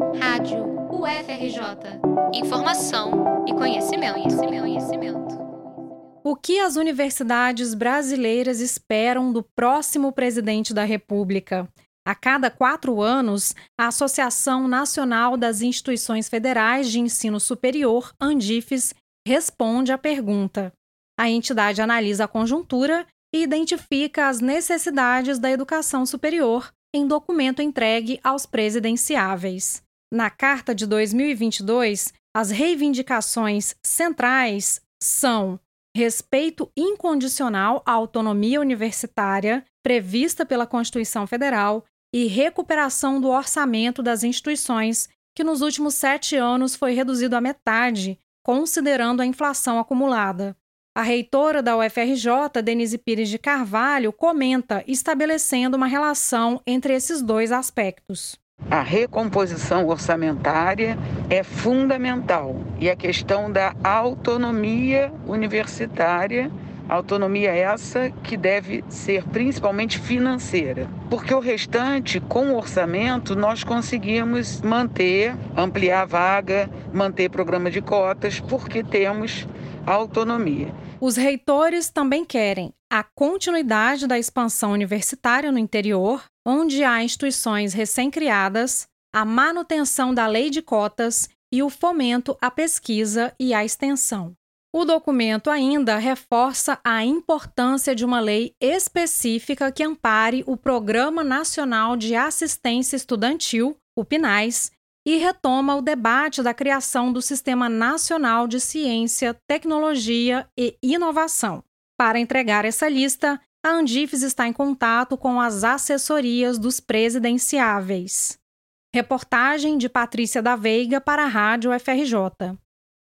Rádio UFRJ. Informação e conhecimento, conhecimento, conhecimento. O que as universidades brasileiras esperam do próximo presidente da República? A cada quatro anos, a Associação Nacional das Instituições Federais de Ensino Superior, ANDIFES, responde à pergunta. A entidade analisa a conjuntura e identifica as necessidades da educação superior em documento entregue aos presidenciáveis. Na Carta de 2022, as reivindicações centrais são respeito incondicional à autonomia universitária prevista pela Constituição Federal e recuperação do orçamento das instituições, que nos últimos sete anos foi reduzido à metade, considerando a inflação acumulada. A reitora da UFRJ, Denise Pires de Carvalho, comenta estabelecendo uma relação entre esses dois aspectos. A recomposição orçamentária é fundamental e a questão da autonomia universitária, autonomia essa que deve ser principalmente financeira, porque o restante, com o orçamento, nós conseguimos manter, ampliar a vaga, manter programa de cotas, porque temos autonomia. Os reitores também querem a continuidade da expansão universitária no interior, onde há instituições recém-criadas, a manutenção da lei de cotas e o fomento à pesquisa e à extensão. O documento ainda reforça a importância de uma lei específica que ampare o Programa Nacional de Assistência Estudantil, o PNAES, e retoma o debate da criação do Sistema Nacional de Ciência, Tecnologia e Inovação. Para entregar essa lista, a Andifes está em contato com as assessorias dos presidenciáveis. Reportagem de Patrícia da Veiga para a Rádio FRJ.